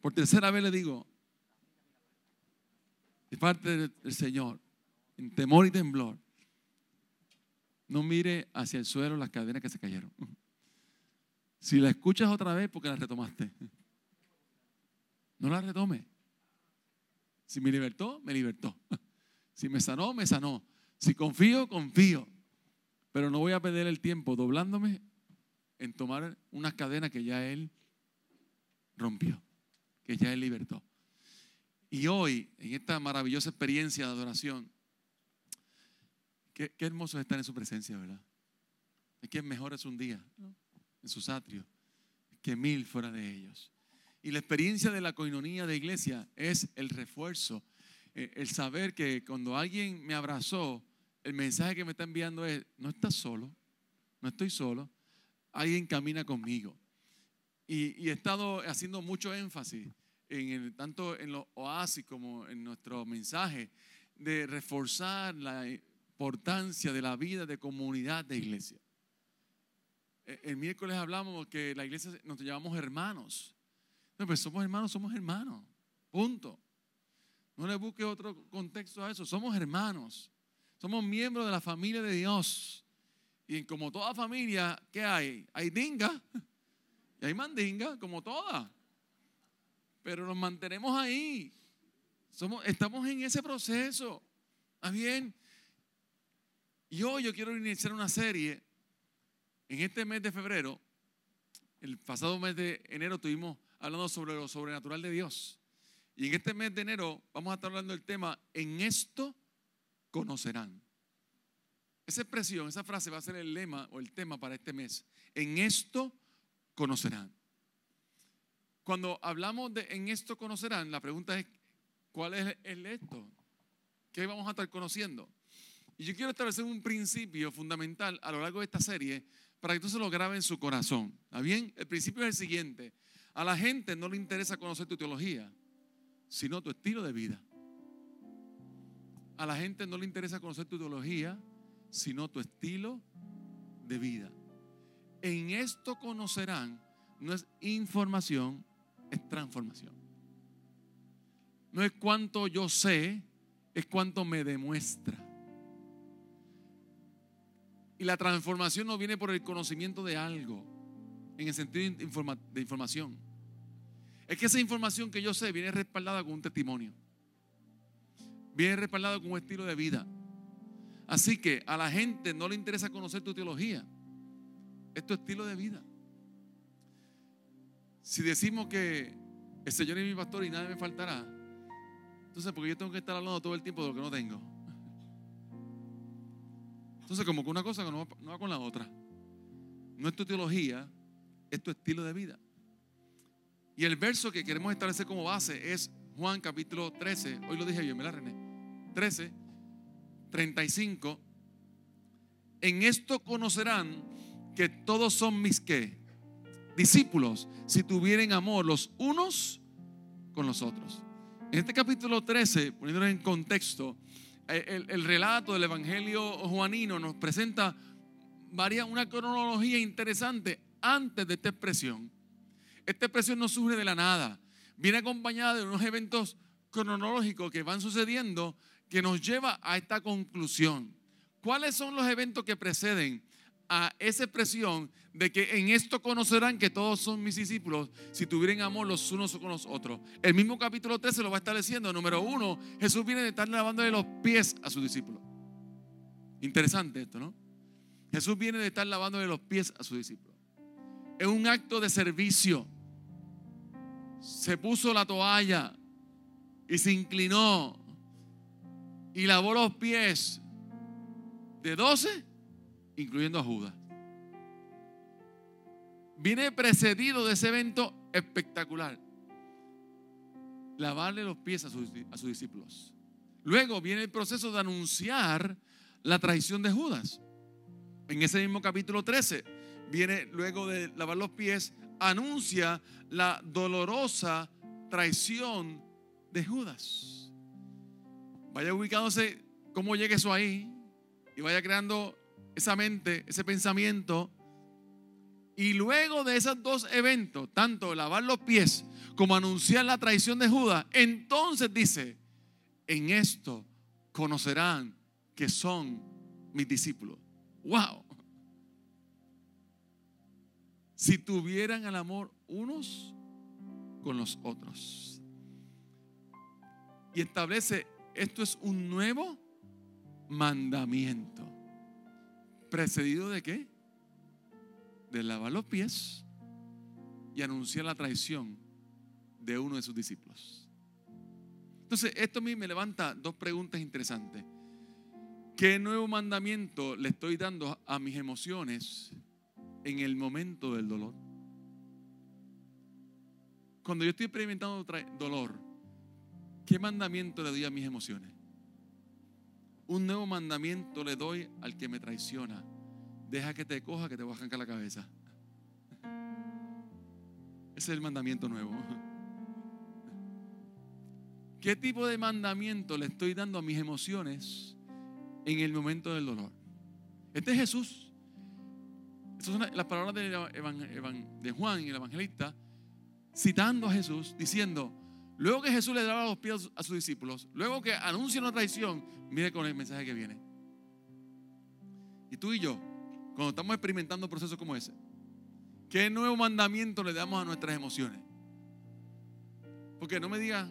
Por tercera vez le digo, de parte del Señor, en temor y temblor, no mire hacia el suelo las cadenas que se cayeron. Si la escuchas otra vez, porque la retomaste. No la retome. Si me libertó, me libertó. Si me sanó, me sanó. Si confío, confío. Pero no voy a perder el tiempo doblándome en tomar unas cadenas que ya Él rompió, que ya Él libertó. Y hoy, en esta maravillosa experiencia de adoración, qué, hermoso es estar en su presencia, ¿verdad? Es que mejor es un día en sus atrios que mil fuera de ellos. Y la experiencia de la coinonía de iglesia es el refuerzo, eh, el saber que cuando alguien me abrazó, el mensaje que me está enviando es, no estás solo, no estoy solo, alguien camina conmigo. Y, he estado haciendo mucho énfasis, en tanto en los oasis como en nuestro mensaje, de reforzar la importancia de la vida de comunidad de iglesia. E, el miércoles hablamos que la iglesia nos llamamos hermanos. No, pues somos hermanos, somos hermanos. Punto. No le busque otro contexto a eso. Somos hermanos. Somos miembros de la familia de Dios. Y como toda familia, ¿qué hay? Hay dinga y hay mandinga, como toda. Pero nos mantenemos ahí. Somos, estamos en ese proceso. ¿Está bien? Y hoy yo quiero iniciar una serie. En este mes de febrero, el pasado mes de enero, estuvimos hablando sobre lo sobrenatural de Dios. Y en este mes de enero vamos a estar hablando del tema, en esto conocerán. Esa expresión, esa frase va a ser el lema o el tema para este mes. En esto conocerán. Cuando hablamos de en esto conocerán, la pregunta es, ¿cuál es el esto? ¿Qué vamos a estar conociendo? Y yo quiero establecer un principio fundamental a lo largo de esta serie para que tú se lo grabe en su corazón. ¿Está bien? El principio es el siguiente. A la gente no le interesa conocer tu teología, sino tu estilo de vida. A la gente no le interesa conocer tu teología, sino tu estilo de vida. En esto conocerán, no es información, es transformación. No es cuánto yo sé, es cuánto me demuestra. Y la transformación no viene por el conocimiento de algo, en el sentido de información. Es que esa información que yo sé viene respaldada con un testimonio. Viene respaldada con un estilo de vida. Así que a la gente no le interesa conocer tu teología. Es tu estilo de vida. Si decimos que el Señor es mi pastor y nada me faltará, entonces porque yo tengo que estar hablando todo el tiempo de lo que no tengo. Entonces como que una cosa no va, con la otra. No es tu teología, es tu estilo de vida. Y el verso que queremos establecer como base es Juan capítulo 13. Hoy lo dije bien, ¿verdad, René? 13 35, en esto conocerán que todos son mis qué? Discípulos, si tuvieren amor los unos con los otros. En este capítulo 13, poniéndolo en contexto, el, el, relato del Evangelio juanino nos presenta varia, una cronología interesante antes de esta expresión. Esta expresión no surge de la nada, viene acompañada de unos eventos cronológicos que van sucediendo que nos lleva a esta conclusión. ¿Cuáles son los eventos que preceden a esa expresión de que en esto conocerán que todos son mis discípulos si tuvieran amor los unos con los otros? El mismo capítulo 13 lo va estableciendo. Número uno, Jesús viene de estar lavándole los pies a sus discípulos. Interesante esto, ¿no? Jesús viene de estar lavándole los pies a sus discípulos. Es un acto de servicio. Se puso la toalla y se inclinó y lavó los pies de doce, incluyendo a Judas. Viene precedido de ese evento espectacular. Lavarle los pies a sus, discípulos. Luego viene el proceso de anunciar la traición de Judas. En ese mismo capítulo 13, viene luego de lavar los pies, anuncia la dolorosa traición de Judas. Vaya ubicándose cómo llega eso ahí y vaya creando esa mente, ese pensamiento. Y luego de esos dos eventos, tanto lavar los pies como anunciar la traición de Judas, entonces dice, en esto conocerán que son mis discípulos. ¡Wow! Si tuvieran el amor unos con los otros. Y establece, esto es un nuevo mandamiento. ¿Precedido de qué? De lavar los pies y anunciar la traición de uno de sus discípulos. Entonces, esto a mí me levanta dos preguntas interesantes. ¿Qué nuevo mandamiento le estoy dando a mis emociones en el momento del dolor? Cuando yo estoy experimentando dolor, ¿qué mandamiento le doy a mis emociones? Un nuevo mandamiento le doy al que me traiciona. Deja que te coja, que te voy a arrancar la cabeza. Ese es el mandamiento nuevo. ¿Qué tipo de mandamiento le estoy dando a mis emociones en el momento del dolor? Este es Jesús. Estas son las palabras de, Juan el evangelista citando a Jesús, diciendo, luego que Jesús le daba los pies a sus discípulos, luego que anuncia una traición, mire con el mensaje que viene. Y tú y yo, cuando estamos experimentando procesos como ese, ¿qué nuevo mandamiento le damos a nuestras emociones? Porque no me digas,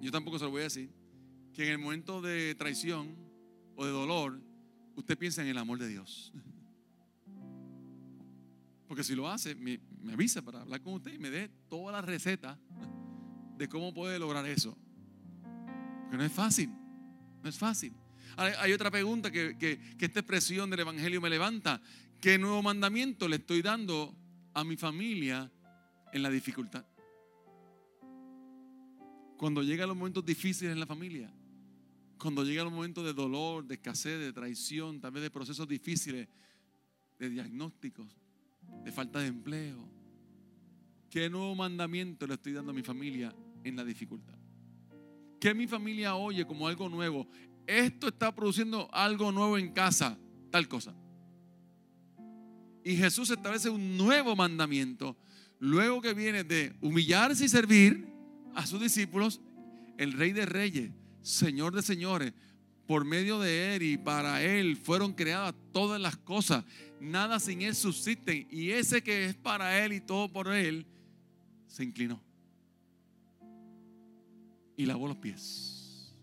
yo tampoco se lo voy a decir, que en el momento de traición o de dolor, usted piensa en el amor de Dios. Porque si lo hace, me, avisa para hablar con usted y me dé toda la receta de cómo puede lograr eso. Porque no es fácil, no es fácil. Hay, otra pregunta que, que, que esta expresión del Evangelio me levanta. ¿Qué nuevo mandamiento le estoy dando a mi familia en la dificultad? Cuando llegan los momentos difíciles en la familia, cuando llegan los momentos de dolor, de escasez, de traición, tal vez de procesos difíciles, de diagnósticos, de falta de empleo. ¿Qué nuevo mandamiento le estoy dando a mi familia en la dificultad? ¿Qué mi familia oye como algo nuevo? Esto está produciendo algo nuevo en casa, tal cosa. Y Jesús establece un nuevo mandamiento, luego que viene de humillarse y servir a sus discípulos, el Rey de Reyes, Señor de Señores, por medio de Él y para Él fueron creadas todas las cosas. Nada sin Él subsiste. Y ese que es para Él y todo por Él, se inclinó. Y lavó los pies.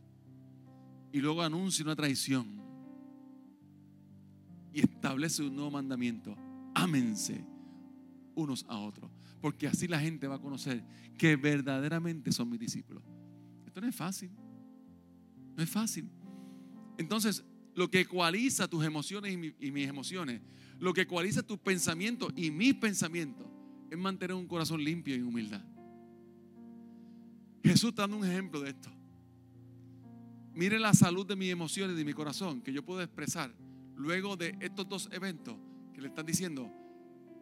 Y luego anuncia una traición. Y establece un nuevo mandamiento. Ámense unos a otros. Porque así la gente va a conocer que verdaderamente son mis discípulos. Esto no es fácil. No es fácil. Entonces, lo que ecualiza tus emociones y, mis emociones, lo que ecualiza tus pensamientos y mis pensamientos, es mantener un corazón limpio y humildad. Jesús está dando un ejemplo de esto. Mire la salud de mis emociones y de mi corazón que yo puedo expresar luego de estos dos eventos que le están diciendo,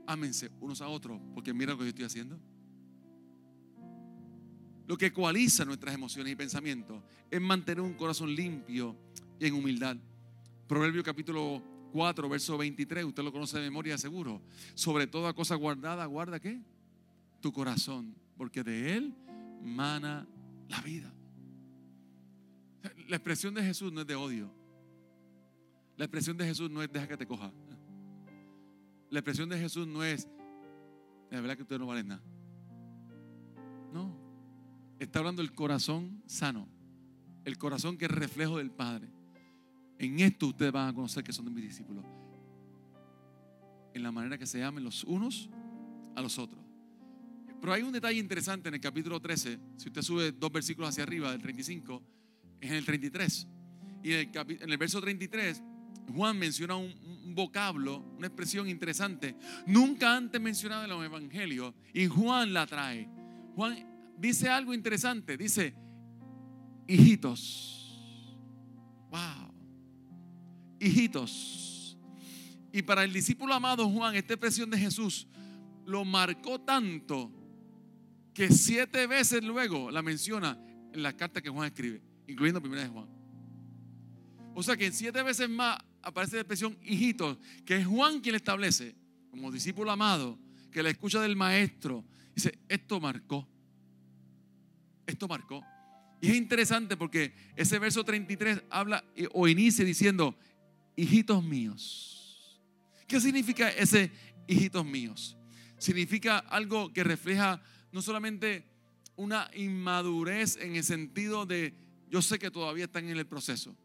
ámense unos a otros, porque mira lo que yo estoy haciendo. Lo que ecualiza nuestras emociones y pensamientos es mantener un corazón limpio en humildad. Proverbio capítulo 4, verso 23, usted lo conoce de memoria seguro. Sobre toda cosa guardada, guarda qué? Tu corazón, porque de él mana la vida. La expresión de Jesús no es de odio. La expresión de Jesús no es deja que te coja. La expresión de Jesús no es la verdad que usted no vale nada. No. Está hablando del corazón sano. El corazón que es reflejo del Padre. En esto ustedes van a conocer que son de mis discípulos. En la manera que se amen los unos a los otros. Pero hay un detalle interesante en el capítulo 13. Si usted sube dos versículos hacia arriba, del 35, es en el 33. Y en el, en el verso 33, Juan menciona un, un, vocablo, una expresión interesante, nunca antes mencionada en los evangelios, y Juan la trae. Juan dice algo interesante, dice, hijitos. Wow hijitos. Y para el discípulo amado Juan, esta expresión de Jesús lo marcó tanto que siete veces luego la menciona en la carta que Juan escribe, incluyendo primera de Juan. O sea que siete veces más aparece la expresión hijitos, que es Juan quien establece como discípulo amado, que la escucha del maestro, dice, esto marcó. Esto marcó. Y es interesante porque ese verso 33 habla o inicia diciendo, hijitos míos. ¿Qué significa ese hijitos míos? Significa algo que refleja no solamente una inmadurez en el sentido de, yo sé que todavía están en el proceso,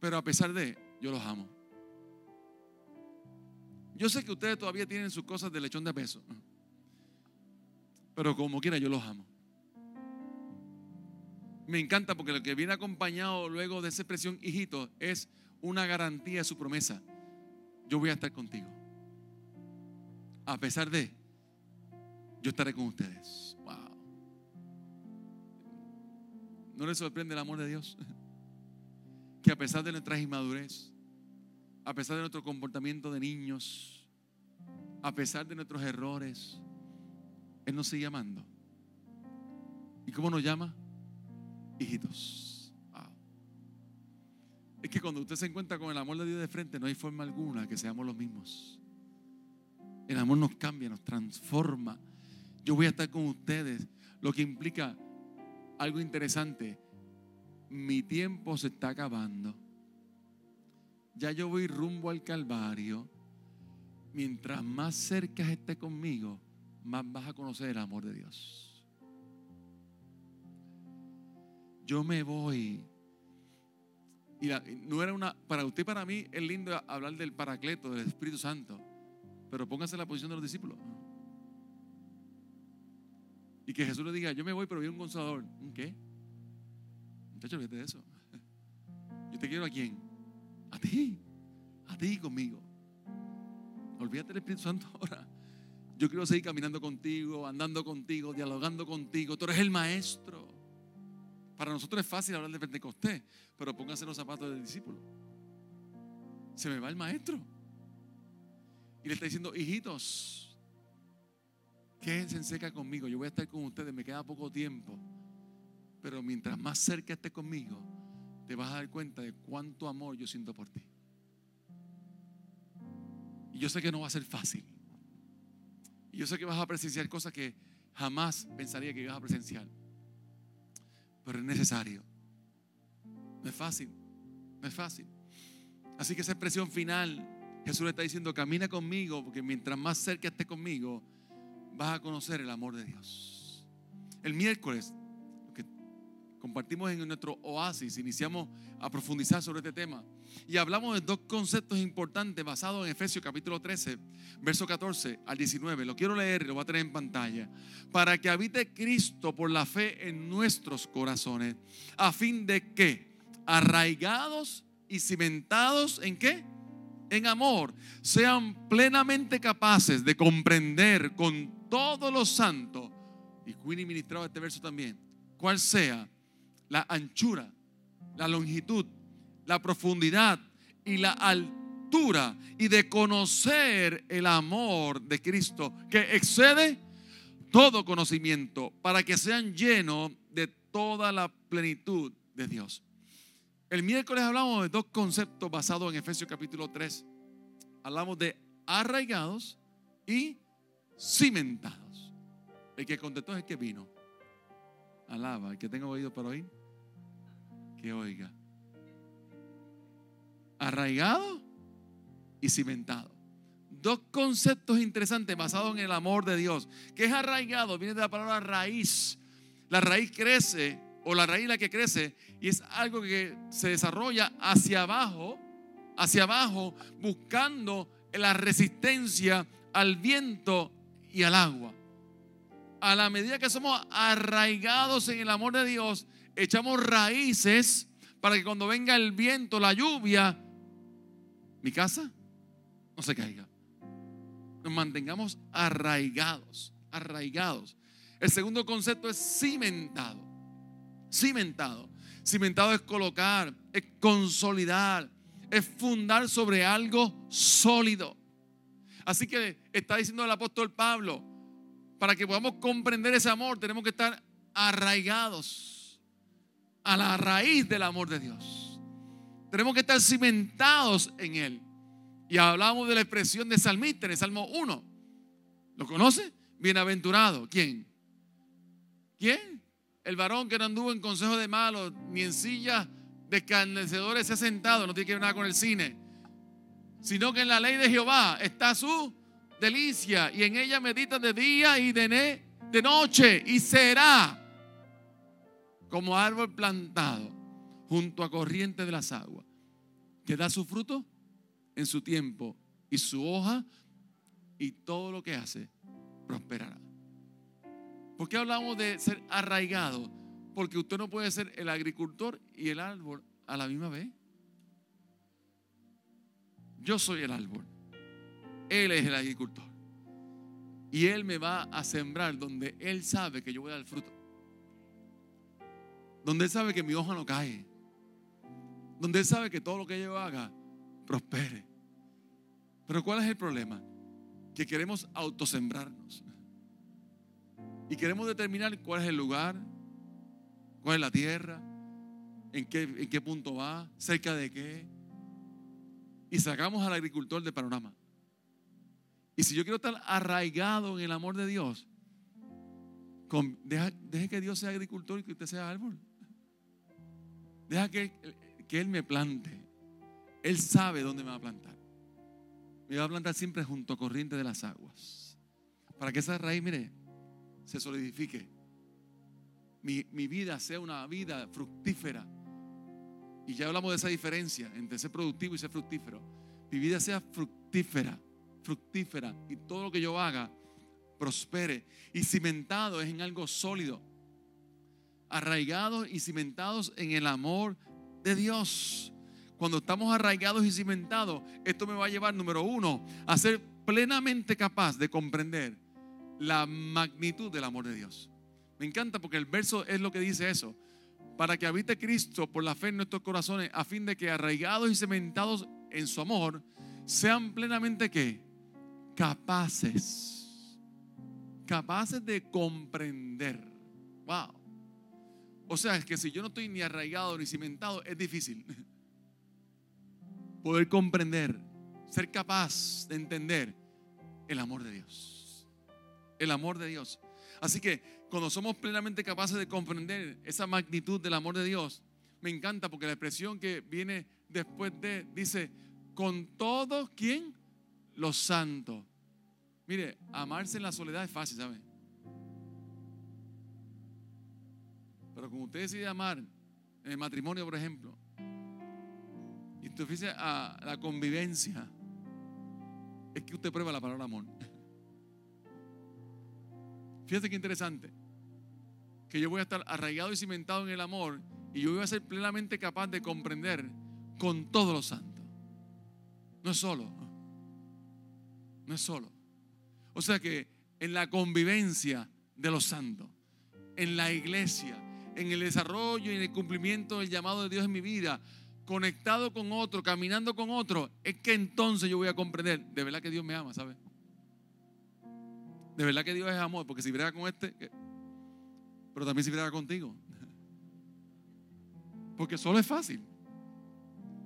pero a pesar de, yo los amo. Yo sé que ustedes todavía tienen sus cosas de lechón de peso, pero como quiera, yo los amo. Me encanta porque lo que viene acompañado luego de esa expresión hijito es una garantía de su promesa. Yo voy a estar contigo. A pesar de, yo estaré con ustedes. Wow. ¿No les sorprende el amor de Dios? Que a pesar de nuestra inmadurez, a pesar de nuestro comportamiento de niños, a pesar de nuestros errores, Él nos sigue amando. ¿Y cómo nos llama? Hijitos. Es que cuando usted se encuentra con el amor de Dios de frente, no hay forma alguna que seamos los mismos. El amor nos cambia, nos transforma. Yo voy a estar con ustedes, lo que implica algo interesante. Mi tiempo se está acabando. Ya yo voy rumbo al Calvario. Mientras más cerca esté conmigo, más vas a conocer el amor de Dios. Yo me voy. Y no era una, para usted y para mí es lindo hablar del Paracleto, del Espíritu Santo. Pero póngase en la posición de los discípulos. Y que Jesús le diga, yo me voy, pero vi un consolador. ¿Un qué? Muchachos, olvídate de eso. Yo te quiero a quién? A ti. A ti conmigo. Olvídate del Espíritu Santo ahora. Yo quiero seguir caminando contigo, andando contigo, dialogando contigo. Tú eres el maestro. Para nosotros es fácil hablar de Pentecostés, pero pónganse los zapatos del discípulo. Se me va el maestro. Y le está diciendo, hijitos, quédense en seca conmigo. Yo voy a estar con ustedes, me queda poco tiempo. Pero mientras más cerca estés conmigo, te vas a dar cuenta de cuánto amor yo siento por ti. Y yo sé que no va a ser fácil. Y yo sé que vas a presenciar cosas que jamás pensaría que ibas a presenciar. Pero es necesario. No es fácil. No es fácil. Así que esa expresión final Jesús le está diciendo, camina conmigo, porque mientras más cerca estés conmigo, vas a conocer el amor de Dios. El miércoles, que compartimos en nuestro oasis, iniciamos a profundizar sobre este tema. Y hablamos de dos conceptos importantes basados en Efesios capítulo 13, verso 14 al 19. Lo quiero leer y lo voy a tener en pantalla. Para que habite Cristo por la fe en nuestros corazones, a fin de que, arraigados y cimentados en qué? en amor sean plenamente capaces de comprender con todos los santos, y Queenie ministraba este verso también, cuál sea la anchura, la longitud, la profundidad y la altura, y de conocer el amor de Cristo que excede todo conocimiento, para que sean llenos de toda la plenitud de Dios. El miércoles hablamos de dos conceptos basados en Efesios capítulo 3. Hablamos de arraigados y cimentados. El que contestó es el que vino. Alaba, el que tenga oído para oír, que oiga. Arraigado y cimentado. Dos conceptos interesantes basados en el amor de Dios. ¿Qué es arraigado? Viene de la palabra raíz. La raíz crece o la raíz la que crece y es algo que se desarrolla hacia abajo, hacia abajo, buscando la resistencia al viento y al agua. A la medida que somos arraigados en el amor de Dios, echamos raíces para que cuando venga el viento, la lluvia, mi casa no se caiga. Nos mantengamos arraigados, arraigados. El segundo concepto es cimentado cimentado. Cimentado es colocar, es consolidar, es fundar sobre algo sólido. Así que está diciendo el apóstol Pablo, para que podamos comprender ese amor, tenemos que estar arraigados a la raíz del amor de Dios. Tenemos que estar cimentados en Él. Y hablamos de la expresión de salmista en el Salmo 1. ¿Lo conoce? Bienaventurado. ¿Quién? ¿Quién? El varón que no anduvo en consejo de malos, ni en sillas de escarnecedores se ha sentado, no tiene que ver nada con el cine, sino que en la ley de Jehová está su delicia y en ella medita de día y de, noche y será como árbol plantado junto a corriente de las aguas, que da su fruto en su tiempo y su hoja y todo lo que hace prosperará. ¿Por qué hablamos de ser arraigado? Porque usted no puede ser el agricultor y el árbol a la misma vez. Yo soy el árbol. Él es el agricultor. Y Él me va a sembrar donde Él sabe que yo voy a dar fruto. Donde Él sabe que mi hoja no cae. Donde Él sabe que todo lo que yo haga prospere. Pero ¿cuál es el problema? Que queremos autosembrarnos. Y queremos determinar cuál es el lugar, cuál es la tierra, en qué, en qué punto va, cerca de qué. Y sacamos al agricultor de panorama. Y si yo quiero estar arraigado en el amor de Dios, deje que Dios sea agricultor y que usted sea árbol. Deja que, que Él me plante. Él sabe dónde me va a plantar. Me va a plantar siempre junto a corriente de las aguas. Para que esa raíz, mire, se solidifique. Mi, mi vida sea una vida fructífera. Y ya hablamos de esa diferencia entre ser productivo y ser fructífero. Mi vida sea fructífera, fructífera. Y todo lo que yo haga prospere. Y cimentado es en algo sólido. Arraigados y cimentados en el amor de Dios. Cuando estamos arraigados y cimentados, esto me va a llevar, número uno, a ser plenamente capaz de comprender la magnitud del amor de Dios. Me encanta porque el verso es lo que dice eso. Para que habite Cristo por la fe en nuestros corazones, a fin de que arraigados y cementados en su amor, sean plenamente que capaces, capaces de comprender. Wow. O sea, es que si yo no estoy ni arraigado ni cimentado, es difícil poder comprender, ser capaz de entender el amor de Dios. El amor de Dios. Así que cuando somos plenamente capaces de comprender esa magnitud del amor de Dios, me encanta porque la expresión que viene después de dice, con todos, ¿quién? Los santos. Mire, amarse en la soledad es fácil, ¿sabe? Pero como usted decide amar en el matrimonio, por ejemplo, y usted dice a la convivencia, es que usted prueba la palabra amor. Fíjate qué interesante. Que yo voy a estar arraigado y cimentado en el amor y yo voy a ser plenamente capaz de comprender con todos los santos. No es solo. No es solo. O sea que en la convivencia de los santos, en la iglesia, en el desarrollo y en el cumplimiento del llamado de Dios en mi vida, conectado con otro, caminando con otro, es que entonces yo voy a comprender de verdad que Dios me ama, ¿sabes? De verdad que Dios es amor, porque si brega con este, pero también si brega contigo. Porque solo es fácil.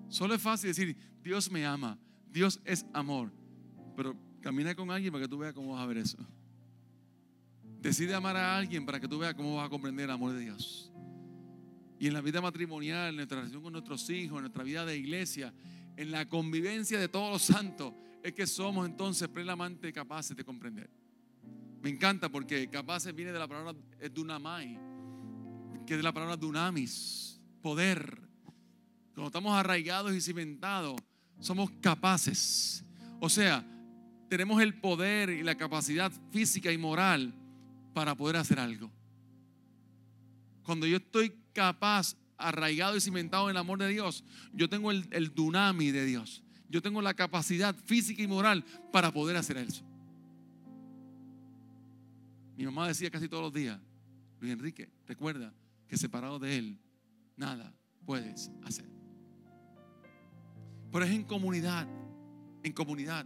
Solo es fácil decir, Dios me ama, Dios es amor. Pero camina con alguien para que tú veas cómo vas a ver eso. Decide amar a alguien para que tú veas cómo vas a comprender el amor de Dios. Y en la vida matrimonial, en nuestra relación con nuestros hijos, en nuestra vida de iglesia, en la convivencia de todos los santos, es que somos entonces plenamente capaces de comprender. Me encanta porque capaces viene de la palabra dunamai, que es de la palabra dunamis, poder. Cuando estamos arraigados y cimentados, somos capaces. O sea, tenemos el poder y la capacidad física y moral para poder hacer algo. Cuando yo estoy capaz, arraigado y cimentado en el amor de Dios, yo tengo el, el dunami de Dios. Yo tengo la capacidad física y moral para poder hacer eso. Mi mamá decía casi todos los días, Luis Enrique, recuerda que separado de Él, nada puedes hacer. Pero es en comunidad, en comunidad.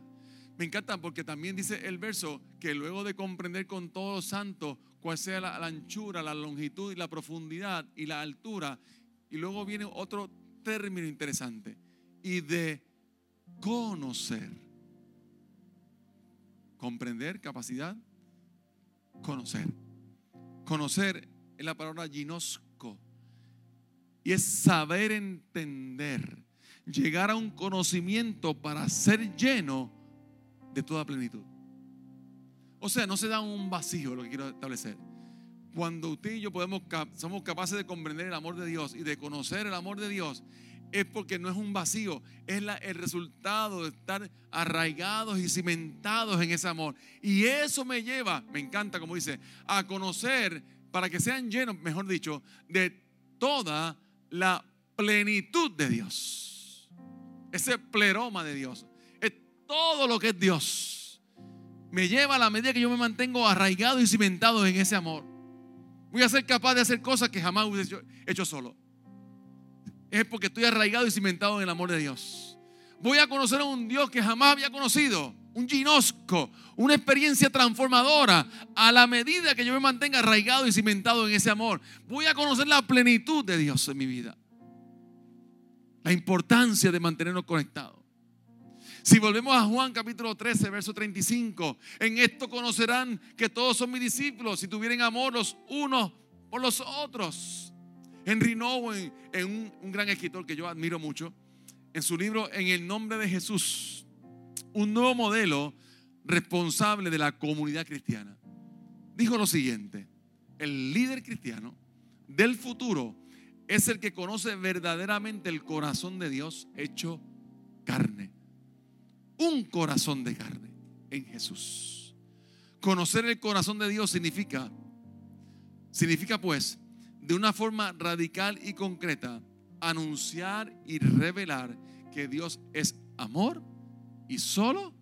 Me encanta porque también dice el verso que luego de comprender con todos los santos cuál sea la, anchura, la longitud y la profundidad y la altura, y luego viene otro término interesante, y de conocer. Comprender, capacidad, conocer. Conocer es la palabra ginosco. Y es saber entender. Llegar a un conocimiento para ser lleno de toda plenitud. O sea, no se da un vacío, lo que quiero establecer. Cuando usted y yo podemos, somos capaces de comprender el amor de Dios y de conocer el amor de Dios, es porque no es un vacío, es el resultado de estar arraigados y cimentados en ese amor. Y eso me lleva, me encanta como dice, a conocer, para que sean llenos, mejor dicho, de toda la plenitud de Dios. Ese pleroma de Dios. Es todo lo que es Dios. Me lleva a la medida que yo me mantengo arraigado y cimentado en ese amor. Voy a ser capaz de hacer cosas que jamás hubiese hecho solo es porque estoy arraigado y cimentado en el amor de Dios. Voy a conocer a un Dios que jamás había conocido, un ginosco, una experiencia transformadora a la medida que yo me mantenga arraigado y cimentado en ese amor. Voy a conocer la plenitud de Dios en mi vida. La importancia de mantenernos conectados. Si volvemos a Juan capítulo 13, verso 35, en esto conocerán que todos son mis discípulos si tuvieran amor los unos por los otros. Henry Nowen, un, un gran escritor que yo admiro mucho, en su libro En el nombre de Jesús, un nuevo modelo responsable de la comunidad cristiana, dijo lo siguiente, el líder cristiano del futuro es el que conoce verdaderamente el corazón de Dios hecho carne. Un corazón de carne en Jesús. Conocer el corazón de Dios significa, significa pues de una forma radical y concreta anunciar y revelar que Dios es amor y solo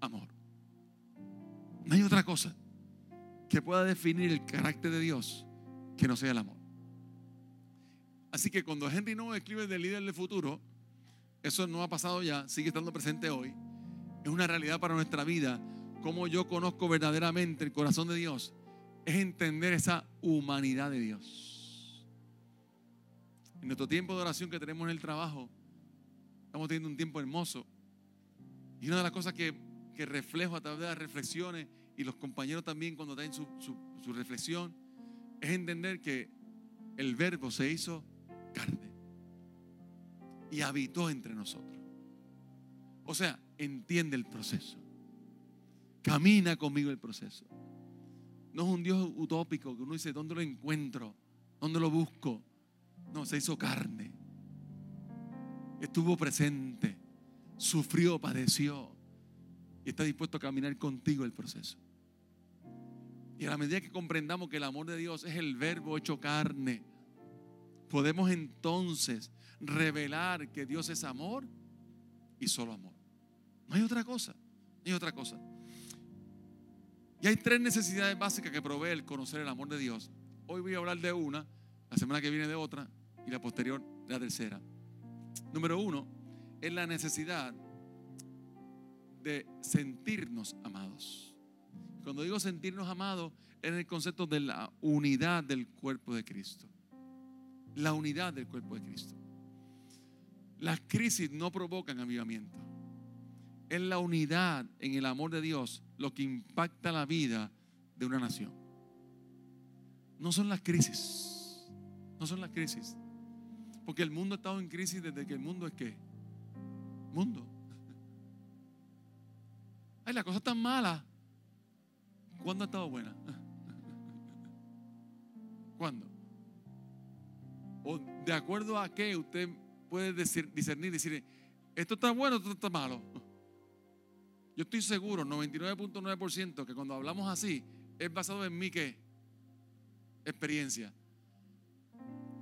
amor. No hay otra cosa que pueda definir el carácter de Dios que no sea el amor. Así que cuando Henry no escribe del líder del futuro, eso no ha pasado ya, sigue estando presente hoy. Es una realidad para nuestra vida. Como yo conozco verdaderamente el corazón de Dios es entender esa humanidad de Dios. En nuestro tiempo de oración que tenemos en el trabajo, estamos teniendo un tiempo hermoso. Y una de las cosas que, reflejo a través de las reflexiones y los compañeros también cuando traen su reflexión, es entender que el verbo se hizo carne y habitó entre nosotros. O sea, entiende el proceso. Camina conmigo el proceso. No es un Dios utópico que uno dice, ¿dónde lo encuentro? ¿Dónde lo busco? No, se hizo carne. Estuvo presente. Sufrió, padeció. Y está dispuesto a caminar contigo el proceso. Y a la medida que comprendamos que el amor de Dios es el verbo hecho carne, podemos entonces revelar que Dios es amor y solo amor. No hay otra cosa. No hay otra cosa. Y hay tres necesidades básicas que provee el conocer el amor de Dios. Hoy voy a hablar de una, la semana que viene de otra y la posterior la tercera. Número uno es la necesidad de sentirnos amados. Cuando digo sentirnos amados, es el concepto de la unidad del cuerpo de Cristo. La unidad del cuerpo de Cristo. Las crisis no provocan avivamiento es la unidad en el amor de Dios lo que impacta la vida de una nación. No son las crisis. No son las crisis. Porque el mundo ha estado en crisis desde que el mundo es qué? Mundo. Ay, la cosa está mala. ¿Cuándo ha estado buena? ¿Cuándo? O de acuerdo a qué usted puede decir, discernir, decir, esto está bueno, esto está malo. Yo estoy seguro, 99.9%, que cuando hablamos así, es basado en mi qué? Experiencia.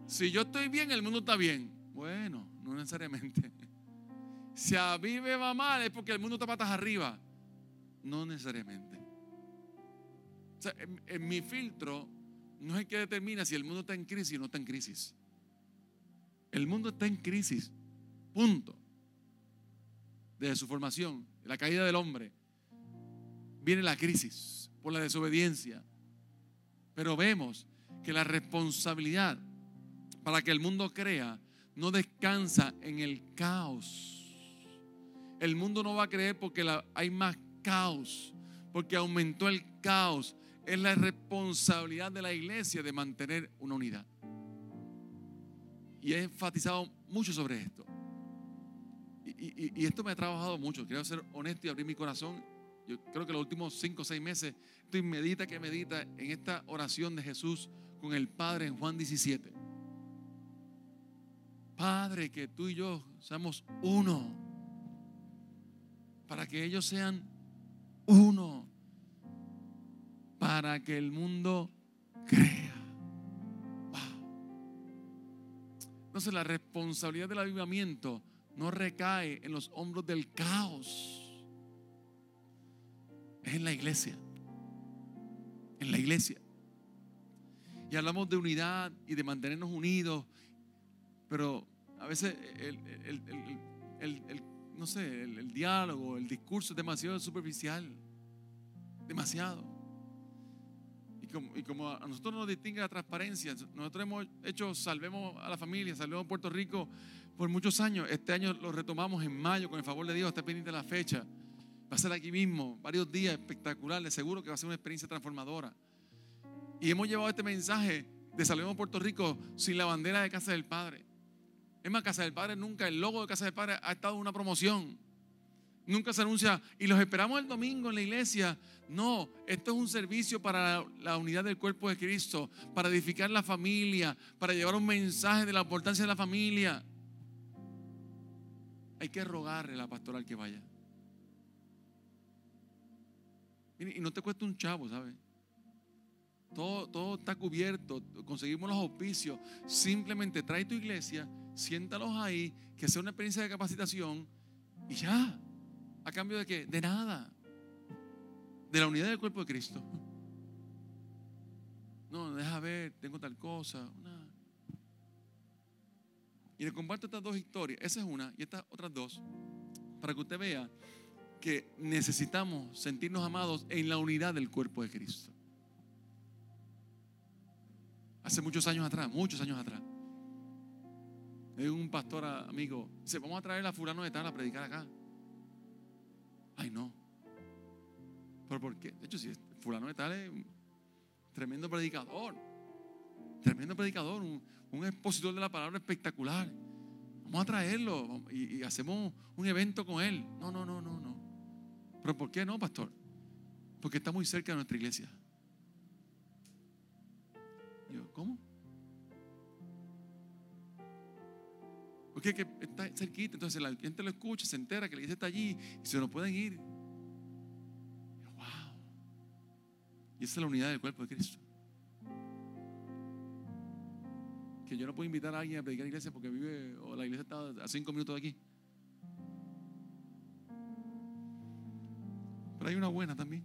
Si yo estoy bien, el mundo está bien. Bueno, no necesariamente. Si a mí me va mal, es porque el mundo está patas arriba. No necesariamente. O sea, en, en mi filtro no es el que determina si el mundo está en crisis o no está en crisis. El mundo está en crisis. Punto. Desde su formación la caída del hombre, viene la crisis por la desobediencia. Pero vemos que la responsabilidad para que el mundo crea no descansa en el caos. El mundo no va a creer porque hay más caos, porque aumentó el caos. Es la responsabilidad de la iglesia de mantener una unidad. Y he enfatizado mucho sobre esto. Y, esto me ha trabajado mucho. Quiero ser honesto y abrir mi corazón. Yo creo que los últimos cinco o seis meses estoy medita que medita en esta oración de Jesús con el Padre en Juan 17. Padre, que tú y yo seamos uno. Para que ellos sean uno. Para que el mundo crea. Entonces la responsabilidad del avivamiento no recae en los hombros del caos. Es en la iglesia. En la iglesia. Y hablamos de unidad y de mantenernos unidos, pero a veces el, no sé, el, diálogo, el discurso es demasiado superficial. Demasiado. Y como, a nosotros nos distingue la transparencia, nosotros hemos hecho Salvemos a la Familia, Salvemos a Puerto Rico por muchos años. Este año lo retomamos en mayo con el favor de Dios, está pendiente la fecha. Va a ser aquí mismo, varios días espectaculares, seguro que va a ser una experiencia transformadora. Y hemos llevado este mensaje de Salvemos Puerto Rico sin la bandera de Casa del Padre. Es más, Casa del Padre nunca, el logo de Casa del Padre ha estado en una promoción. Nunca se anuncia y los esperamos el domingo en la iglesia. No, esto es un servicio para la unidad del cuerpo de Cristo, para edificar la familia, para llevar un mensaje de la importancia de la familia. Hay que rogarle a la pastoral que vaya. Y no te cuesta un chavo, ¿sabes? Todo, todo está cubierto, conseguimos los auspicios. Simplemente trae tu iglesia, siéntalos ahí, que sea una experiencia de capacitación y ya. ¿A cambio de qué? De nada. De la unidad del cuerpo de Cristo. No, deja ver, tengo tal cosa. Y le comparto estas dos historias. Esa es una y estas otras dos. Para que usted vea que necesitamos sentirnos amados en la unidad del cuerpo de Cristo. Hace muchos años atrás, muchos años atrás. Un pastor amigo, dice, vamos a traer a fulano de tal a predicar acá. Ay, no. ¿Pero por qué? De hecho, si fulano de tal es un tremendo predicador. Tremendo predicador, un, un expositor de la palabra espectacular. Vamos a traerlo y, hacemos un evento con él. No, no, no, no, no. ¿Pero por qué no, pastor? Porque está muy cerca de nuestra iglesia. Porque que está cerquita, entonces la gente lo escucha, se entera que la iglesia está allí y se nos pueden ir. wow. Y esa es la unidad del cuerpo de Cristo. que yo no puedo invitar a alguien a predicar a la iglesia porque vive o la iglesia está a cinco minutos de aquí. Pero hay una buena también.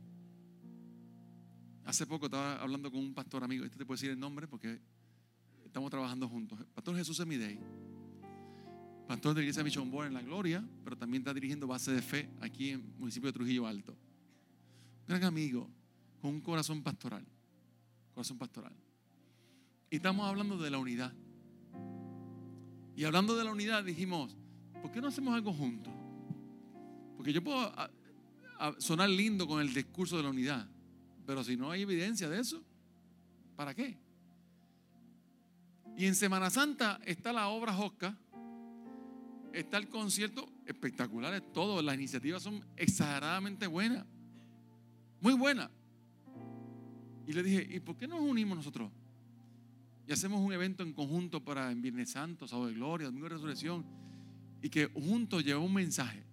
Hace poco estaba hablando con un pastor amigo, este te puedo decir el nombre porque estamos trabajando juntos. Pastor Jesús Emidei, pastor de la iglesia Mission Board en La Gloria, pero también está dirigiendo base de fe aquí en el municipio de Trujillo Alto. Gran amigo, con un corazón pastoral. Corazón pastoral. Y estamos hablando de la unidad. Y hablando de la unidad dijimos, ¿por qué no hacemos algo juntos? Porque yo puedo sonar lindo con el discurso de la unidad, pero si no hay evidencia de eso, ¿para qué? Y en Semana Santa está la obra Josca, está el concierto espectacular, todo, las iniciativas son exageradamente buenas, muy buenas. Y le dije, ¿y por qué nos unimos nosotros? y hacemos un evento en conjunto para en Viernes Santo, Sábado de Gloria, Domingo de Resurrección, y que juntos llevamos un mensaje.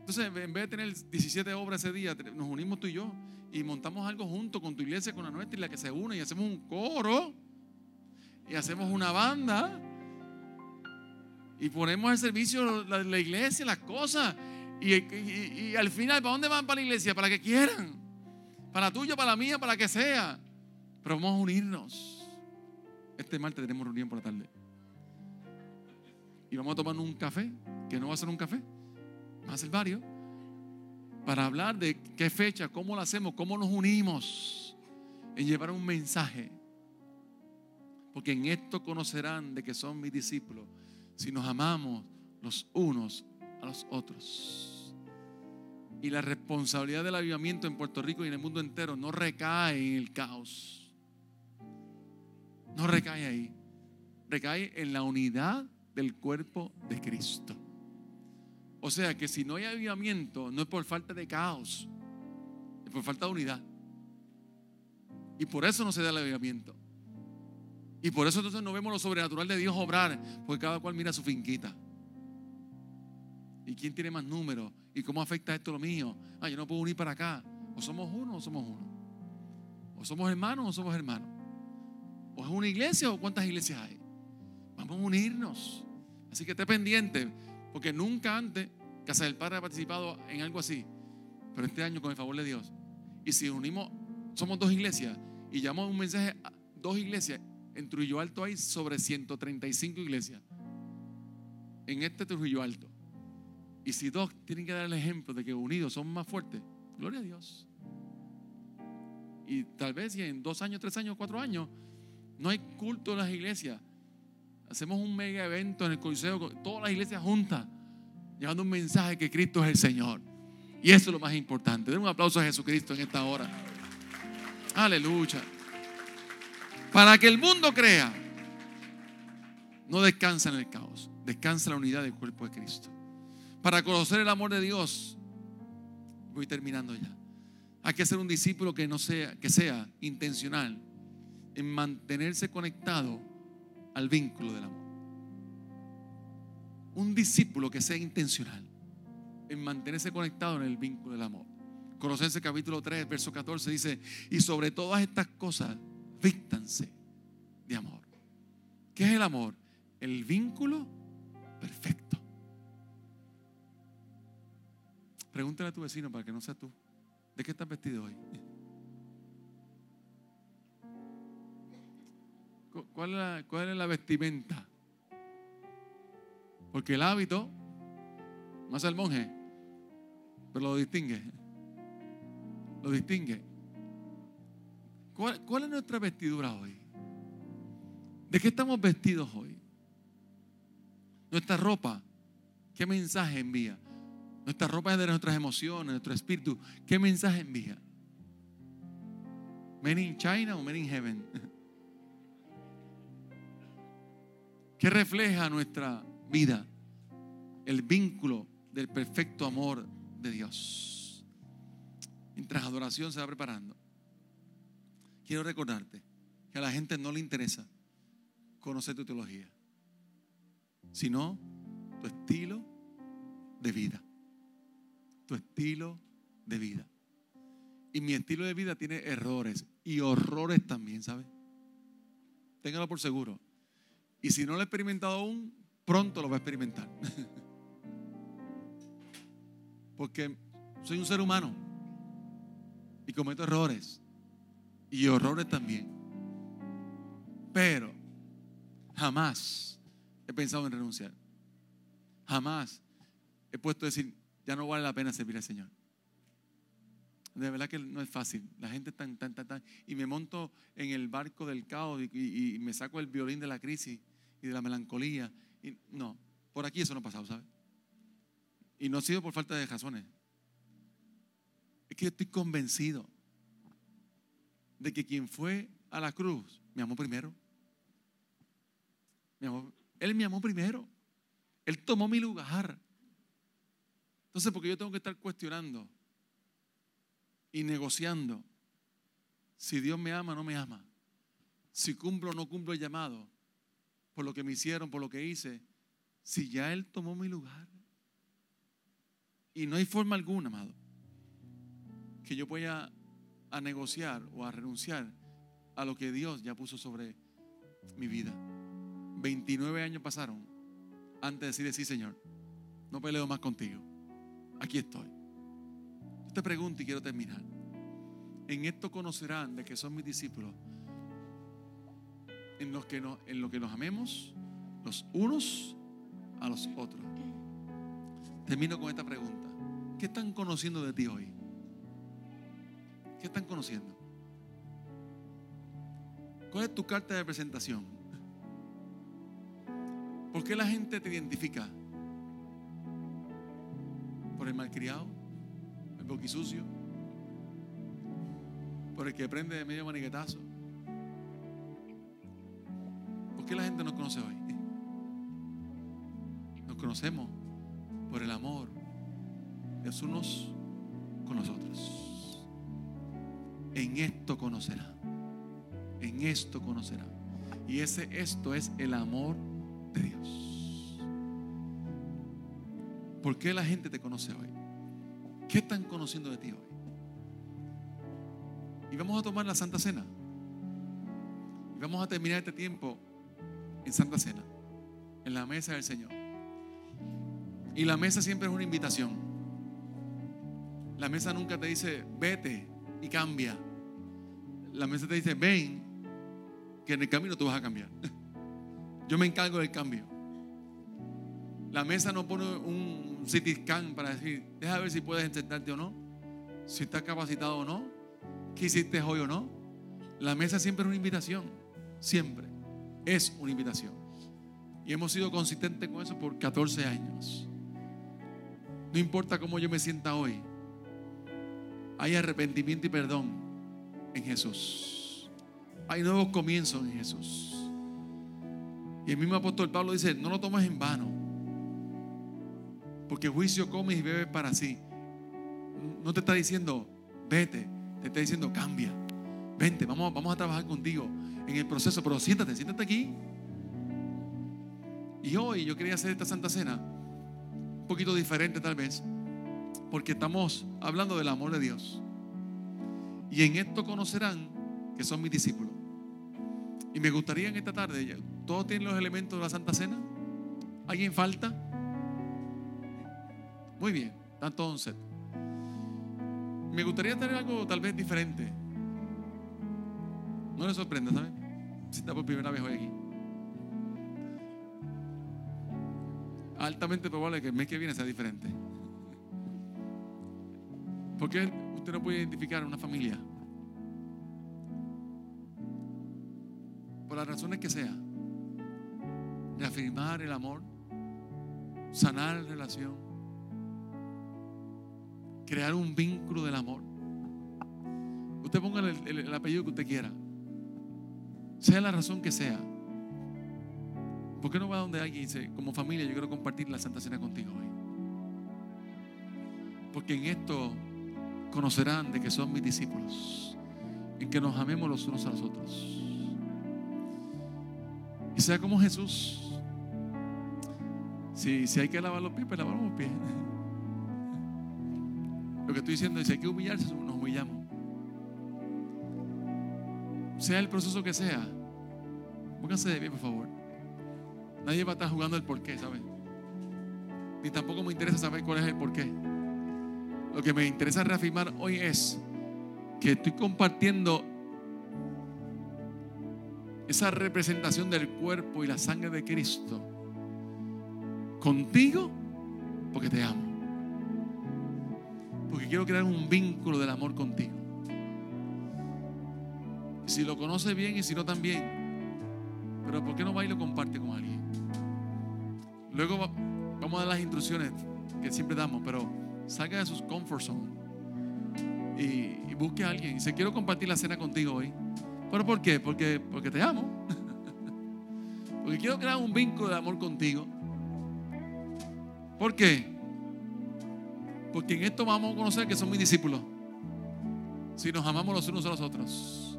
Entonces, en vez de tener 17 obras ese día, nos unimos tú y yo y montamos algo junto con tu iglesia, con la nuestra y la que se une y hacemos un coro y hacemos una banda y ponemos al servicio de la iglesia, las cosas. Y, y, al final, ¿para dónde van para la iglesia? Para que quieran. Para la tuya, para la mía, para que sea. Pero vamos a unirnos. Este martes tenemos reunión por la tarde. Y vamos a tomar un café, que no va a ser un café, va a ser varios, para hablar de qué fecha, cómo lo hacemos, cómo nos unimos en llevar un mensaje. Porque en esto conocerán de que son mis discípulos, si nos amamos los unos a los otros. Y la responsabilidad del avivamiento en Puerto Rico y en el mundo entero no recae en el caos. No recae ahí. Recae en la unidad del cuerpo de Cristo. O sea que si no hay avivamiento, no es por falta de caos, es por falta de unidad. Y por eso no se da el avivamiento. Y por eso entonces no vemos lo sobrenatural de Dios obrar, porque cada cual mira su finquita. ¿Y quién tiene más números? ¿Y cómo afecta esto lo mío? Ah, yo no puedo unir para acá. O somos uno o somos uno. O somos hermanos o somos hermanos. O es una iglesia o cuántas iglesias hay. Vamos a unirnos. Así que esté pendiente, porque nunca antes Casa del Padre ha participado en algo así. Pero este año, con el favor de Dios. Y si unimos, somos dos iglesias y llamamos un mensaje a dos iglesias en Trujillo Alto hay sobre 135 iglesias. En este Trujillo Alto. Y si dos tienen que dar el ejemplo de que unidos son más fuertes, gloria a Dios. Y tal vez si en dos años, tres años, cuatro años, no hay culto en las iglesias. Hacemos un mega evento en el Coliseo todas las iglesias juntas, llevando un mensaje que Cristo es el Señor. Y eso es lo más importante. Den un aplauso a Jesucristo en esta hora. Aleluya. Para que el mundo crea, no descansa en el caos, descansa la unidad del cuerpo de Cristo. Para conocer el amor de Dios, voy terminando ya. Hay que ser un discípulo que no sea, que sea intencional en mantenerse conectado al vínculo del amor. Un discípulo que sea intencional en mantenerse conectado en el vínculo del amor. Colosenses capítulo 3, verso 14 dice, y sobre todas estas cosas, vístanse de amor. ¿Qué es el amor? El vínculo perfecto. Pregúntale a tu vecino para que no seas tú. ¿De qué estás vestido hoy? ¿Cuál es, la, ¿Cuál es la vestimenta? Porque el hábito es el monje, pero lo distingue. Lo distingue. ¿Cuál, es nuestra vestidura hoy? ¿De qué estamos vestidos hoy? Nuestra ropa, ¿qué mensaje envía? Nuestra ropa es de nuestras emociones, nuestro espíritu. ¿Qué mensaje envía? ¿Men in China o men in heaven? ¿Qué refleja nuestra vida? El vínculo del perfecto amor de Dios. Mientras adoración se va preparando quiero recordarte que a la gente no le interesa conocer tu teología, sino tu estilo de vida. Tu estilo de vida. Y mi estilo de vida tiene errores y horrores también, ¿sabes? Téngalo por seguro. Y si no lo he experimentado aún, pronto lo va a experimentar. Porque soy un ser humano y cometo errores y horrores también. Pero jamás he pensado en renunciar. Jamás he puesto a decir, ya no vale la pena servir al Señor. De verdad que no es fácil. La gente tan, tan, tan, tan. Y me monto en el barco del caos y, me saco el violín de la crisis y de la melancolía. Y, no, por aquí eso no ha pasado, ¿sabes? Y no ha sido por falta de razones. Es que yo estoy convencido de que quien fue a la cruz me amó primero. él me amó primero. Él tomó mi lugar. Entonces, porque yo tengo que estar cuestionando y negociando si Dios me ama o no me ama, si cumplo o no cumplo el llamado, por lo que me hicieron, por lo que hice, si ya Él tomó mi lugar. Y no hay forma alguna, amado, que yo pueda a negociar o a renunciar a lo que Dios ya puso sobre mi vida. 29 años pasaron antes de decir, sí, Señor, no peleo más contigo. Aquí estoy. Yo te pregunto y quiero terminar. En esto conocerán de que son mis discípulos, en, los que nos, en lo que nos amemos los unos a los otros. Termino con esta pregunta. ¿Qué están conociendo de ti hoy? ¿Qué están conociendo? ¿Cuál es tu carta de presentación? ¿Por qué la gente te identifica? por el malcriado, el boquisucio, por el que prende de medio maniquetazo. ¿Por qué la gente nos conoce hoy? Nos conocemos por el amor de unos con los otros. En esto conocerá. En esto conocerá. Y ese esto es el amor de Dios. ¿Por qué la gente te conoce hoy? ¿Qué están conociendo de ti hoy? Y vamos a tomar la Santa Cena. Y vamos a terminar este tiempo en Santa Cena, en la mesa del Señor. Y la mesa siempre es una invitación. La mesa nunca te dice, vete y cambia. La mesa te dice, ven, que en el camino tú vas a cambiar. Yo me encargo del cambio. La mesa no pone un CT scan para decir, deja ver si puedes sentarte o no, si estás capacitado o no, qué hiciste hoy o no. La mesa siempre es una invitación, siempre es una invitación. Y hemos sido consistentes con eso por 14 años. No importa cómo yo me sienta hoy, hay arrepentimiento y perdón en Jesús. Hay nuevos comienzos en Jesús. Y el mismo apóstol Pablo dice, no lo tomes en vano. Porque juicio comes y bebes para sí. No te está diciendo, vete. Te está diciendo, cambia. Vente, vamos, vamos a trabajar contigo en el proceso. Pero siéntate, siéntate aquí. Y hoy yo quería hacer esta Santa Cena un poquito diferente tal vez. Porque estamos hablando del amor de Dios. Y en esto conocerán que son mis discípulos. Y me gustaría en esta tarde, ¿todos tienen los elementos de la Santa Cena? ¿Alguien falta? Muy bien, están todos en set. Me gustaría tener algo tal vez diferente. No le sorprenda, ¿saben? Si está por primera vez hoy aquí. Altamente probable que el mes que viene sea diferente. Porque usted no puede identificar una familia por las razones que sea, reafirmar el amor, sanar la relación, crear un vínculo del amor. Usted ponga el, el apellido que usted quiera, sea la razón que sea. ¿Por qué no va donde alguien dice, como familia, yo quiero compartir la Santa Cena contigo hoy? Porque en esto conocerán de que son mis discípulos, en que nos amemos los unos a los otros. Y sea como Jesús. Si, si hay que lavar los pies, pues lavamos los pies. Lo que estoy diciendo es si hay que humillarse, nos humillamos. Sea el proceso que sea, pónganse de pie, por favor. Nadie va a estar jugando el porqué, ¿sabes? Ni tampoco me interesa saber cuál es el porqué. Lo que me interesa reafirmar hoy es que estoy compartiendo esa representación del cuerpo y la sangre de Cristo contigo porque te amo. Porque quiero crear un vínculo del amor contigo. Si lo conoce bien y si no también. Pero ¿por qué no va y lo comparte con alguien? Luego vamos a dar las instrucciones que siempre damos, pero salga de sus comfort zone y, busque a alguien. Y se quiero compartir la cena contigo hoy. ¿Pero por qué? Porque, porque te amo. Porque quiero crear un vínculo de amor contigo. ¿Por qué? Porque en esto vamos a conocer que son mis discípulos. Si nos amamos los unos a los otros.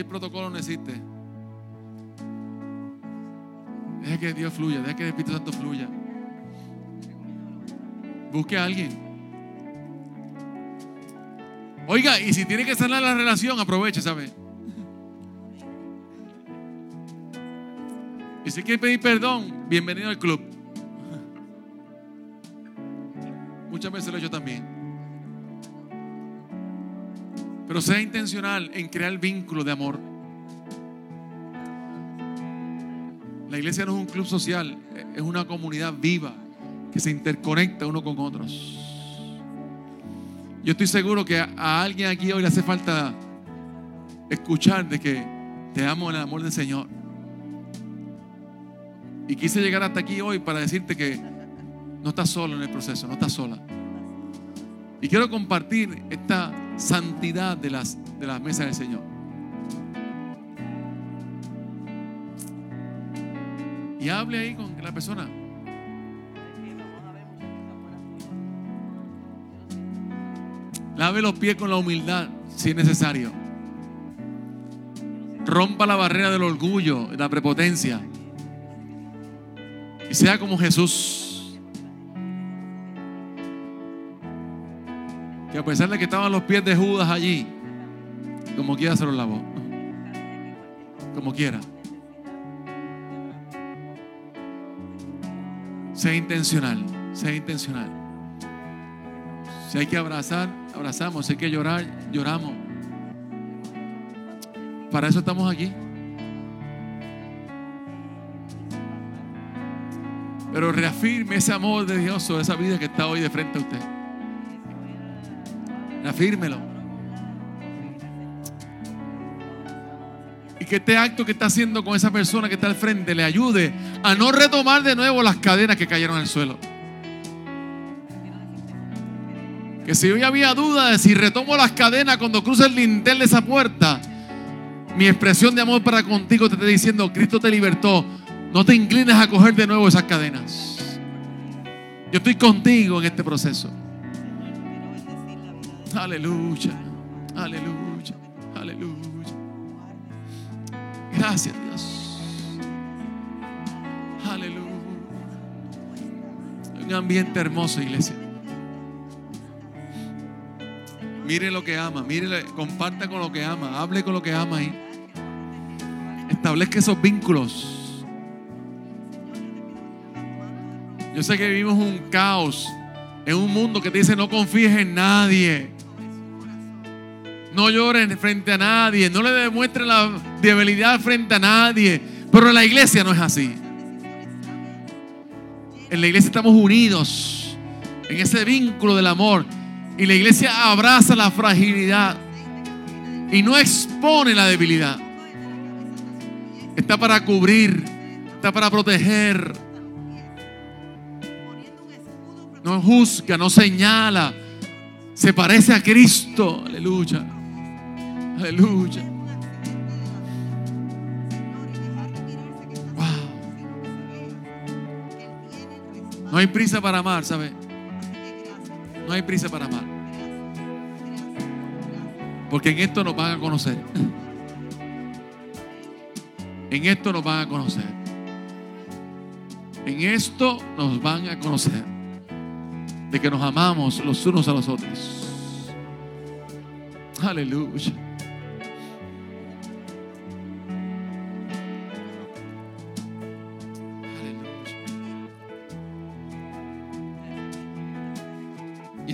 El protocolo no existe. Deje que Dios fluya, deje que el Espíritu Santo fluya. Busque a alguien. Oiga, y si tiene que sanar la relación, aproveche, ¿sabe? Y si quiere pedir perdón, bienvenido al club. Muchas veces lo he hecho también. Pero sea intencional en crear vínculo de amor. La iglesia no es un club social, es una comunidad viva que se interconecta uno con otros. Yo estoy seguro que a alguien aquí hoy le hace falta escuchar de que te amo en el amor del Señor. Y quise llegar hasta aquí hoy para decirte que no estás solo en el proceso, no estás sola. Y quiero compartir esta santidad de las, de las mesas del Señor. Y hable ahí con la persona. Lave los pies con la humildad si es necesario. Rompa la barrera del orgullo, la prepotencia. Y sea como Jesús. A pesar de que estaban los pies de Judas allí, como quiera se los lavó. Como quiera. Sea intencional, sea intencional. Si hay que abrazar, abrazamos. Si hay que llorar, lloramos. Para eso estamos aquí. Pero reafirme ese amor de Dios sobre esa vida que está hoy de frente a usted. Reafírmelo. Y que este acto que está haciendo con esa persona que está al frente le ayude a no retomar de nuevo las cadenas que cayeron al suelo. Que si hoy había duda de si retomo las cadenas cuando cruce el lintel de esa puerta, mi expresión de amor para contigo te está diciendo, Cristo te libertó. No te inclines a coger de nuevo esas cadenas. Yo estoy contigo en este proceso. Aleluya, aleluya, aleluya. Gracias Dios. Aleluya. Un ambiente hermoso, iglesia. Mire lo que ama, mire, comparta con lo que ama, hable con lo que ama ahí. Establezca esos vínculos. Yo sé que vivimos un caos en un mundo que te dice no confíes en nadie. No lloren frente a nadie, no le demuestres la debilidad frente a nadie. Pero en la iglesia no es así. En la iglesia estamos unidos en ese vínculo del amor. Y la iglesia abraza la fragilidad y no expone la debilidad. Está para cubrir, está para proteger. No juzga, no señala. Se parece a Cristo. Aleluya. Aleluya. Wow. No hay prisa para amar, ¿sabe? No hay prisa para amar. Porque en esto nos van a conocer. En esto nos van a conocer. En esto nos van a conocer. De que nos amamos los unos a los otros. Aleluya.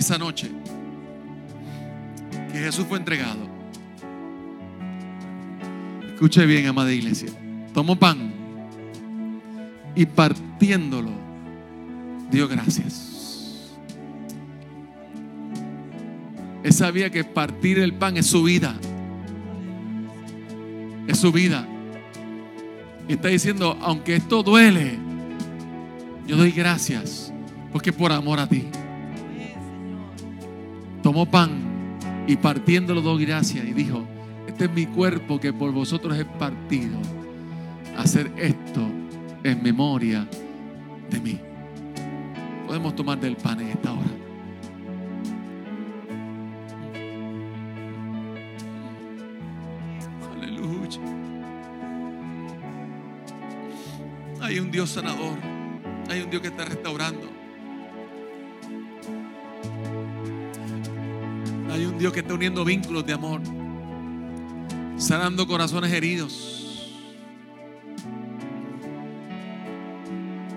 Esa noche que Jesús fue entregado. Escuche bien, amada iglesia. Tomó pan y partiéndolo, dio gracias. Él sabía que partir el pan es su vida. Es su vida. Y está diciendo, aunque esto duele, yo doy gracias, porque por amor a ti. Tomó pan y partiéndolo doy gracias y dijo, este es mi cuerpo que por vosotros es partido. Hacer esto en memoria de mí. Podemos tomar del pan en esta hora. Aleluya. Hay un Dios sanador. Hay un Dios que está restaurando. Dios que está uniendo vínculos de amor, sanando corazones heridos.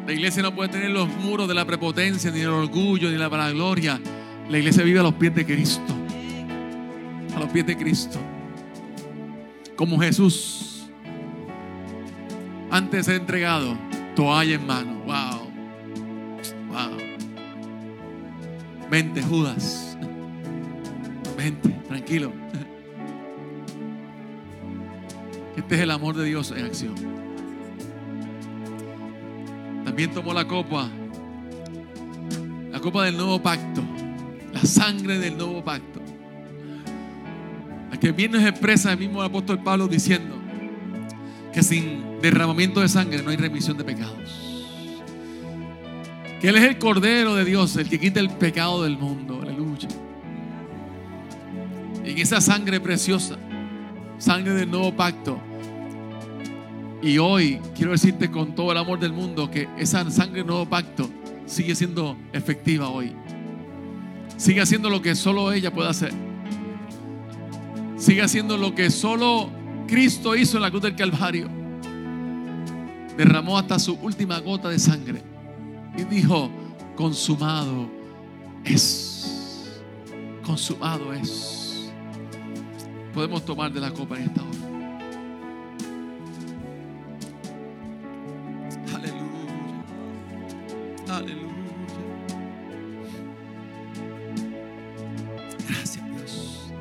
La iglesia no puede tener los muros de la prepotencia, ni del orgullo, ni la vanagloria. La iglesia vive a los pies de Cristo. A los pies de Cristo. Como Jesús. Antes de ser entregado, toalla en mano. Wow. Wow. Vente, Judas. Vente, tranquilo. Este es el amor de Dios en acción. También tomó la copa, la copa del nuevo pacto, la sangre del nuevo pacto. La que bien nos expresa el mismo apóstol Pablo diciendo que sin derramamiento de sangre no hay remisión de pecados. Que Él es el Cordero de Dios, el que quita el pecado del mundo. En esa sangre preciosa, sangre del nuevo pacto. Y hoy quiero decirte con todo el amor del mundo que esa sangre del nuevo pacto sigue siendo efectiva hoy. Sigue haciendo lo que solo ella puede hacer. Sigue haciendo lo que solo Cristo hizo en la cruz del Calvario. Derramó hasta su última gota de sangre. Y dijo, consumado es. Consumado es. Podemos tomar de la copa en esta hora. Aleluya. Aleluya. Gracias Dios.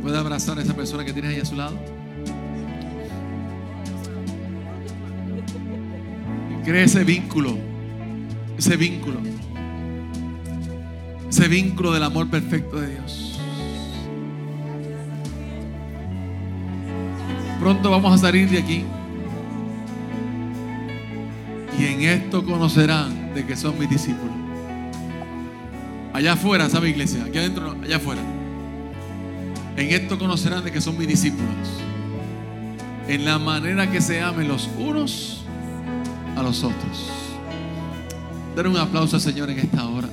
¿Puede abrazar a esa persona que tienes ahí a su lado? Crea ese vínculo, ese vínculo, ese vínculo del amor perfecto de Dios. Pronto vamos a salir de aquí. Y en esto conocerán de que son mis discípulos. Allá afuera, ¿sabe iglesia? Aquí adentro, allá afuera. En esto conocerán de que son mis discípulos. En la manera que se amen los unos a los otros. Dar un aplauso al Señor en esta hora.